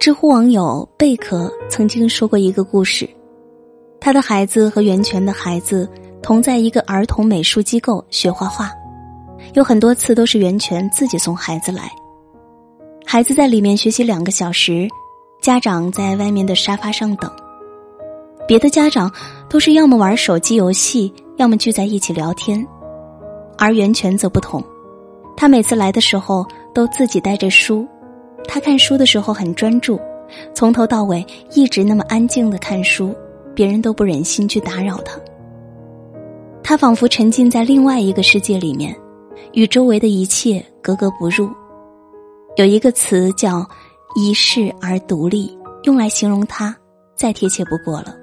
知乎网友贝壳曾经说过一个故事，他的孩子和袁泉的孩子同在一个儿童美术机构学画画，有很多次都是袁泉自己送孩子来，孩子在里面学习两个小时，家长在外面的沙发上等，别的家长都是要么玩手机游戏，要么聚在一起聊天，而袁泉则不同，他每次来的时候都自己带着书。他看书的时候很专注，从头到尾一直那么安静的看书，别人都不忍心去打扰他。他仿佛沉浸在另外一个世界里面，与周围的一切格格不入。有一个词叫“一世而独立”，用来形容他，再贴切不过了。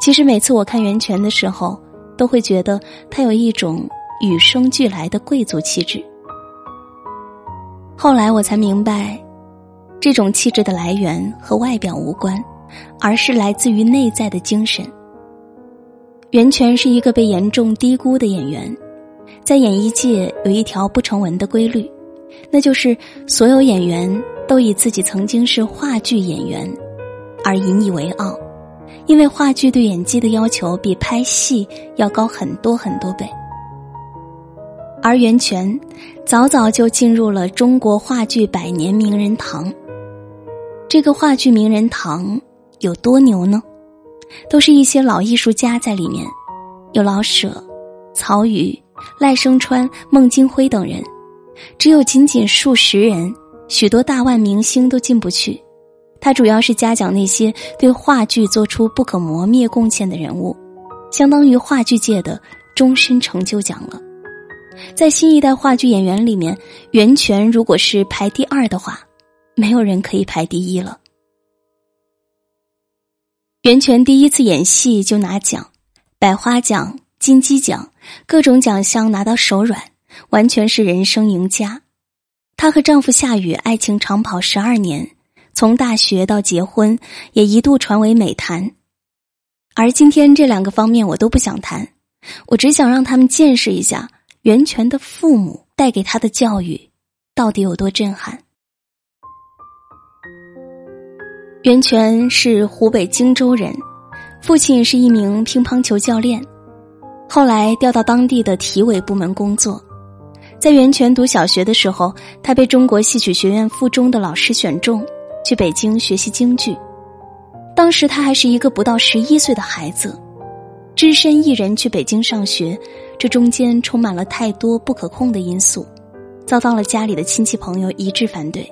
其实每次我看袁泉的时候，都会觉得他有一种与生俱来的贵族气质。后来我才明白，这种气质的来源和外表无关，而是来自于内在的精神。袁泉是一个被严重低估的演员，在演艺界有一条不成文的规律，那就是所有演员都以自己曾经是话剧演员而引以为傲，因为话剧对演技的要求比拍戏要高很多很多倍。而袁泉早早就进入了中国话剧百年名人堂。这个话剧名人堂有多牛呢？都是一些老艺术家在里面，有老舍、曹禺、赖声川、孟京辉等人，只有仅仅数十人，许多大腕明星都进不去。他主要是嘉奖那些对话剧做出不可磨灭贡献的人物，相当于话剧界的终身成就奖了。在新一代话剧演员里面，袁泉如果是排第二的话，没有人可以排第一了。袁泉第一次演戏就拿奖，百花奖、金鸡奖，各种奖项拿到手软，完全是人生赢家。她和丈夫夏雨爱情长跑十二年，从大学到结婚，也一度传为美谈。而今天这两个方面我都不想谈，我只想让他们见识一下。袁泉的父母带给他的教育，到底有多震撼？袁泉是湖北荆州人，父亲是一名乒乓球教练，后来调到当地的体委部门工作。在袁泉读小学的时候，他被中国戏曲学院附中的老师选中，去北京学习京剧。当时他还是一个不到十一岁的孩子。只身一人去北京上学，这中间充满了太多不可控的因素，遭到了家里的亲戚朋友一致反对。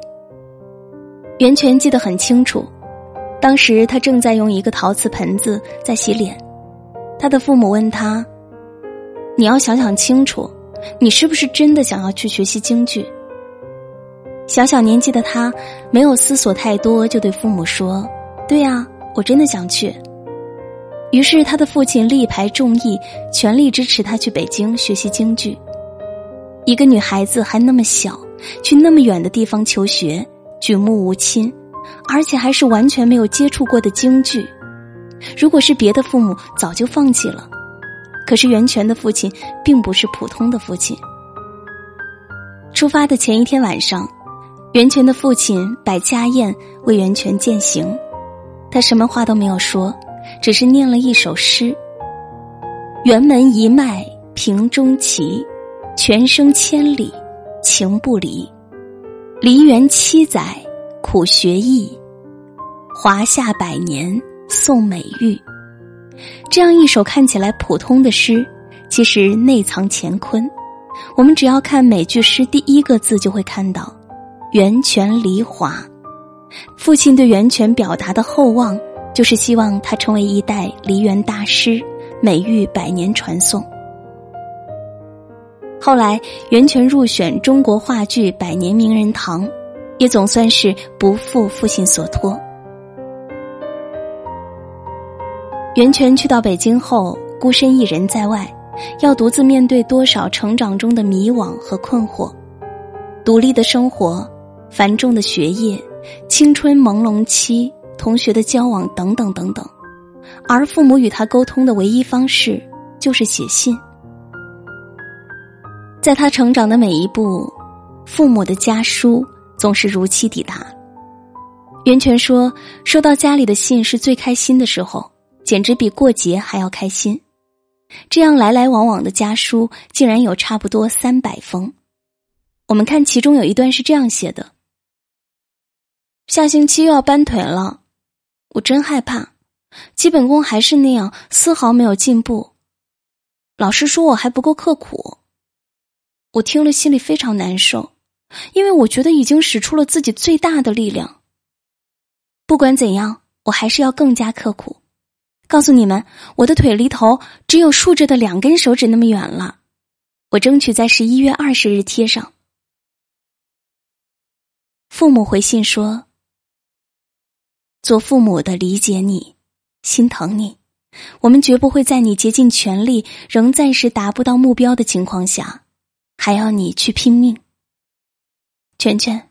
袁泉记得很清楚，当时他正在用一个陶瓷盆子在洗脸，他的父母问他：“你要想想清楚，你是不是真的想要去学习京剧？”小小年纪的他没有思索太多，就对父母说：“对呀，我真的想去。”于是，他的父亲力排众议，全力支持他去北京学习京剧。一个女孩子还那么小，去那么远的地方求学，举目无亲，而且还是完全没有接触过的京剧。如果是别的父母，早就放弃了。可是袁泉的父亲并不是普通的父亲。出发的前一天晚上，袁泉的父亲摆家宴为袁泉饯行，他什么话都没有说。只是念了一首诗：“辕门一脉平中奇，泉声千里情不离。梨园七载苦学艺，华夏百年颂美玉。”这样一首看起来普通的诗，其实内藏乾坤。我们只要看每句诗第一个字，就会看到“源泉梨华”。父亲对源泉表达的厚望。就是希望他成为一代梨园大师，美誉百年传颂。后来，袁泉入选中国话剧百年名人堂，也总算是不负父亲所托。袁泉去到北京后，孤身一人在外，要独自面对多少成长中的迷惘和困惑，独立的生活，繁重的学业，青春朦胧期。同学的交往等等等等，而父母与他沟通的唯一方式就是写信。在他成长的每一步，父母的家书总是如期抵达。袁泉说：“收到家里的信是最开心的时候，简直比过节还要开心。这样来来往往的家书竟然有差不多三百封。我们看其中有一段是这样写的：下星期又要搬腿了，我真害怕，基本功还是那样，丝毫没有进步。老师说我还不够刻苦，我听了心里非常难受，因为我觉得已经使出了自己最大的力量。”不管怎样，我还是要更加刻苦。告诉你们，我的腿离头只有竖着的两根手指那么远了。我争取在十一月二十日贴上。父母回信说：“做父母的理解你，心疼你，我们绝不会在你竭尽全力仍暂时达不到目标的情况下，还要你去拼命。”圈圈，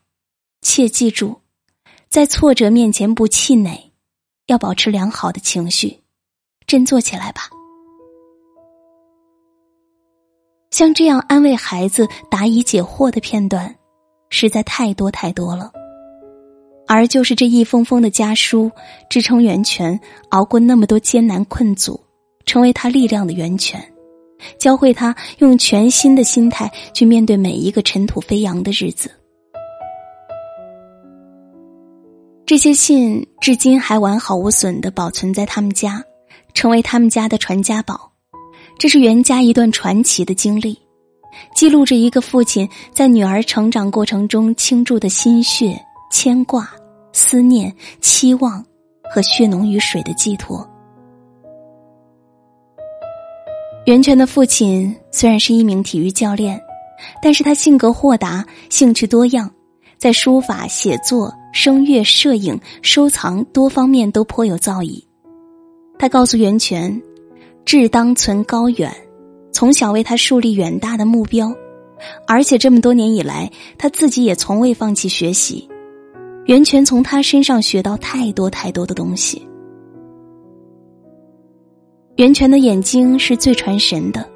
切记住。在挫折面前不气馁，要保持良好的情绪，振作起来吧。像这样安慰孩子、答疑解惑的片段，实在太多太多了。而就是这一封封的家书，支撑袁泉熬过那么多艰难困阻，成为他力量的源泉，教会他用全新的心态去面对每一个尘土飞扬的日子。这些信至今还完好无损的保存在他们家，成为他们家的传家宝。这是袁家一段传奇的经历，记录着一个父亲在女儿成长过程中倾注的心血、牵挂、思念、期望和血浓于水的寄托。袁泉的父亲虽然是一名体育教练，但是他性格豁达，兴趣多样，在书法、写作。声乐、摄影、收藏多方面都颇有造诣。他告诉袁泉：“志当存高远。”从小为他树立远大的目标，而且这么多年以来，他自己也从未放弃学习。袁泉从他身上学到太多太多的东西。袁泉的眼睛是最传神的，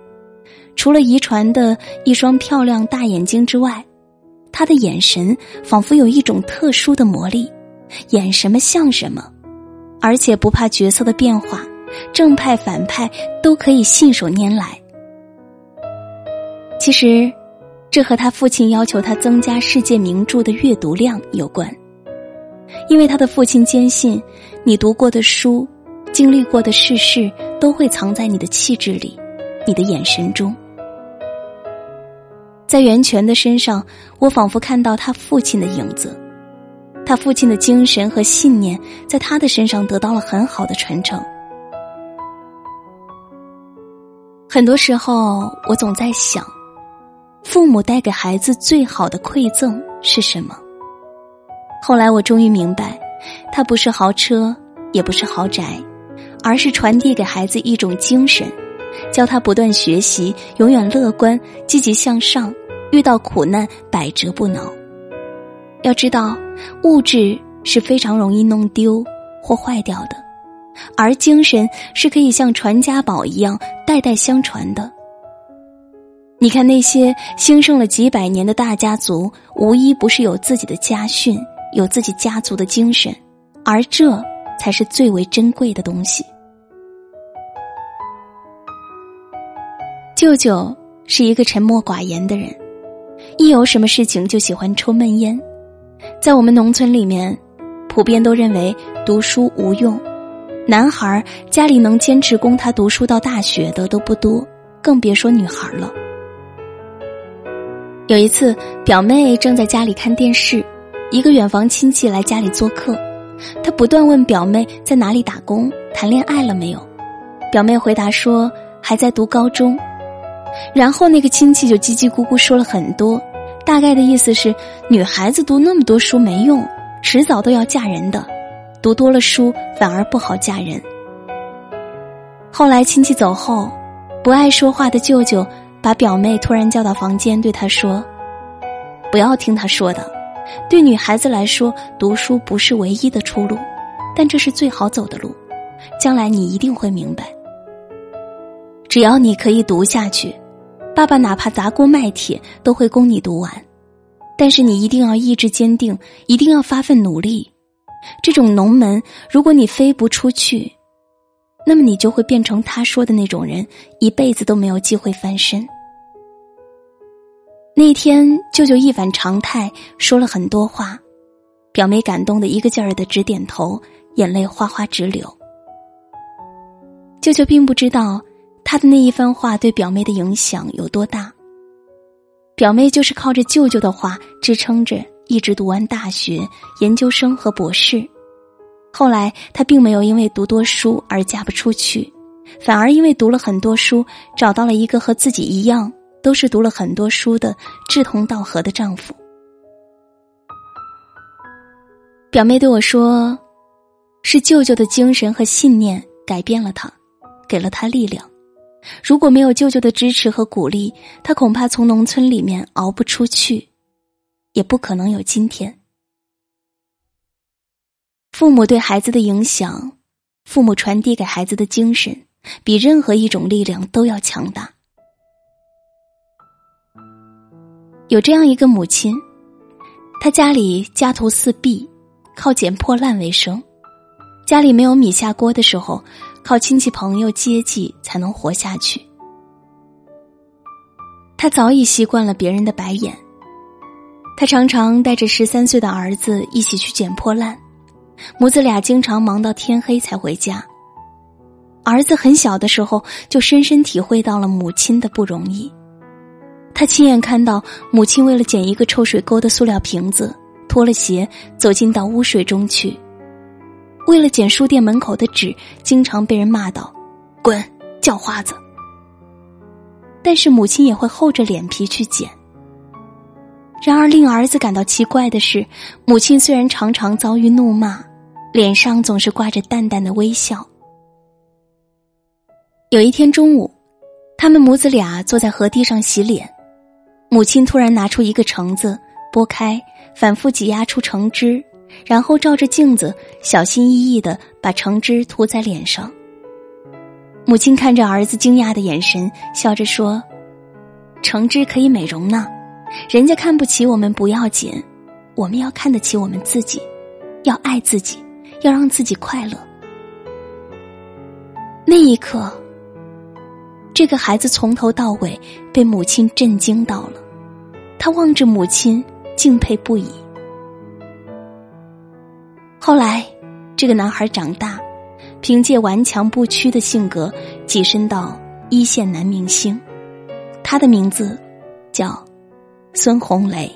除了遗传的一双漂亮大眼睛之外。他的眼神仿佛有一种特殊的魔力，演什么像什么，而且不怕角色的变化，正派反派都可以信手拈来。其实，这和他父亲要求他增加世界名著的阅读量有关，因为他的父亲坚信，你读过的书、经历过的世事，都会藏在你的气质里，你的眼神中。在袁泉的身上，我仿佛看到他父亲的影子，他父亲的精神和信念在他的身上得到了很好的传承。很多时候，我总在想，父母带给孩子最好的馈赠是什么？后来我终于明白，它不是豪车，也不是豪宅，而是传递给孩子一种精神，教他不断学习，永远乐观、积极向上。遇到苦难，百折不挠。要知道，物质是非常容易弄丢或坏掉的，而精神是可以像传家宝一样代代相传的。你看那些兴盛了几百年的大家族，无一不是有自己的家训，有自己家族的精神，而这才是最为珍贵的东西。舅舅是一个沉默寡言的人。一有什么事情就喜欢抽闷烟，在我们农村里面，普遍都认为读书无用，男孩家里能坚持供他读书到大学的都不多，更别说女孩了。有一次，表妹正在家里看电视，一个远房亲戚来家里做客，他不断问表妹在哪里打工、谈恋爱了没有，表妹回答说还在读高中。然后那个亲戚就叽叽咕咕说了很多，大概的意思是女孩子读那么多书没用，迟早都要嫁人的，读多了书反而不好嫁人。后来亲戚走后，不爱说话的舅舅把表妹突然叫到房间，对她说：“不要听他说的，对女孩子来说，读书不是唯一的出路，但这是最好走的路，将来你一定会明白。只要你可以读下去。”爸爸哪怕砸锅卖铁都会供你读完，但是你一定要意志坚定，一定要发奋努力，这种农门，如果你飞不出去，那么你就会变成他说的那种人，一辈子都没有机会翻身。那天，舅舅一反常态说了很多话，表妹感动的一个劲儿的直点头，眼泪哗哗直流。舅舅并不知道他的那一番话对表妹的影响有多大。表妹就是靠着舅舅的话支撑着，一直读完大学、研究生和博士。后来，她并没有因为读多书而嫁不出去，反而因为读了很多书，找到了一个和自己一样都是读了很多书的志同道合的丈夫。表妹对我说：“是舅舅的精神和信念改变了她，给了她力量。”如果没有舅舅的支持和鼓励，他恐怕从农村里面熬不出去，也不可能有今天。父母对孩子的影响，父母传递给孩子的精神，比任何一种力量都要强大。有这样一个母亲，她家里家徒四壁，靠捡破烂为生，家里没有米下锅的时候。靠亲戚朋友接济才能活下去。他早已习惯了别人的白眼。他常常带着十三岁的儿子一起去捡破烂，母子俩经常忙到天黑才回家。儿子很小的时候就深深体会到了母亲的不容易。他亲眼看到母亲为了捡一个臭水沟的塑料瓶子，脱了鞋走进到污水中去。为了捡书店门口的纸，经常被人骂道：“滚，叫花子。”但是母亲也会厚着脸皮去捡。然而令儿子感到奇怪的是，母亲虽然常常遭遇怒骂，脸上总是挂着淡淡的微笑。有一天中午，他们母子俩坐在河堤上洗脸，母亲突然拿出一个橙子，剥开，反复挤压出橙汁。然后照着镜子，小心翼翼的把橙汁涂在脸上。母亲看着儿子惊讶的眼神，笑着说：“橙汁可以美容呢，人家看不起我们不要紧，我们要看得起我们自己，要爱自己，要让自己快乐。”那一刻，这个孩子从头到尾被母亲震惊到了，他望着母亲，敬佩不已。后来，这个男孩长大，凭借顽强不屈的性格跻身到一线男明星。他的名字叫孙红雷。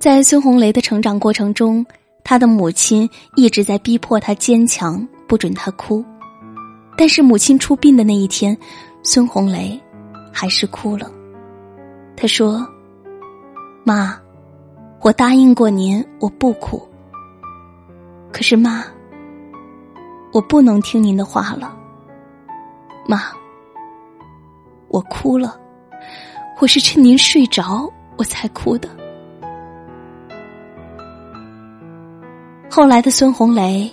在孙红雷的成长过程中，他的母亲一直在逼迫他坚强，不准他哭。但是母亲出殡的那一天，孙红雷还是哭了。他说：“妈。”我答应过您，我不哭。可是妈，我不能听您的话了。妈，我哭了，我是趁您睡着我才哭的。后来的孙红雷，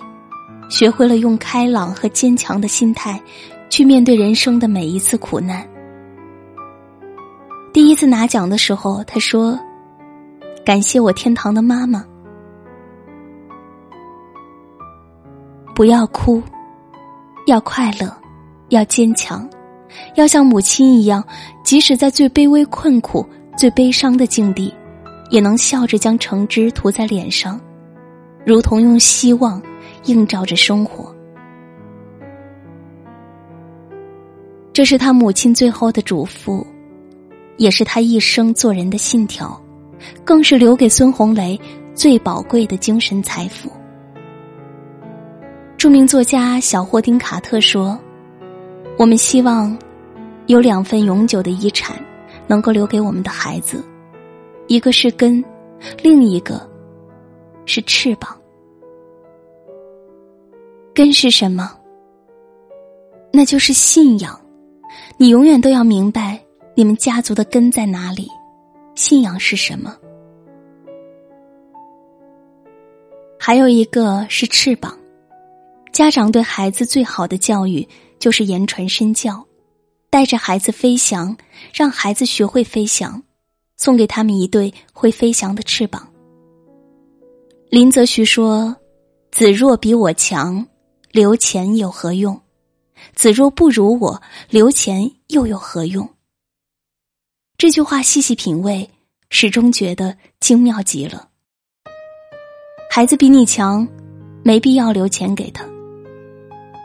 学会了用开朗和坚强的心态去面对人生的每一次苦难。第一次拿奖的时候，他说。感谢我天堂的妈妈，不要哭，要快乐，要坚强，要像母亲一样，即使在最卑微、困苦、最悲伤的境地，也能笑着将橙汁涂在脸上，如同用希望映照着生活。这是他母亲最后的嘱咐，也是他一生做人的信条。更是留给孙红雷最宝贵的精神财富。著名作家小霍丁卡特说：“我们希望有两份永久的遗产，能够留给我们的孩子，一个是根，另一个是翅膀。根是什么？那就是信仰。你永远都要明白，你们家族的根在哪里。”信仰是什么？还有一个是翅膀。家长对孩子最好的教育就是言传身教，带着孩子飞翔，让孩子学会飞翔，送给他们一对会飞翔的翅膀。林则徐说：“子若比我强，留钱有何用？子若不如我，留钱又有何用？”这句话细细品味，始终觉得精妙极了。孩子比你强，没必要留钱给他；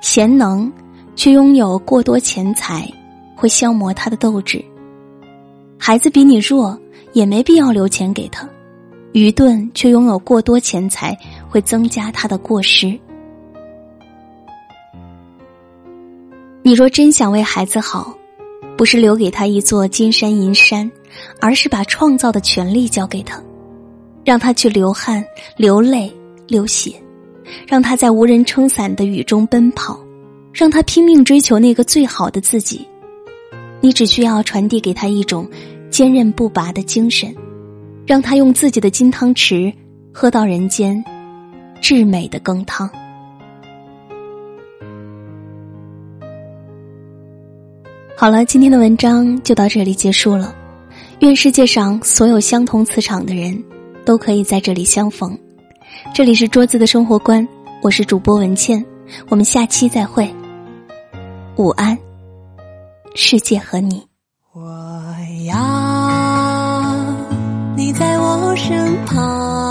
贤能却拥有过多钱财，会消磨他的斗志。孩子比你弱，也没必要留钱给他；愚钝却拥有过多钱财，会增加他的过失。你若真想为孩子好，不是留给他一座金山银山，而是把创造的权利交给他。让他去流汗、流泪、流血，让他在无人撑伞的雨中奔跑，让他拼命追求那个最好的自己。你只需要传递给他一种坚韧不拔的精神，让他用自己的金汤匙喝到人间至美的羹汤。好了，今天的文章就到这里结束了。愿世界上所有相同磁场的人。都可以在这里相逢。这里是桌子的生活观，我是主播文倩，我们下期再会。午安，世界和你。我要你在我身旁，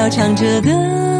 要唱着歌，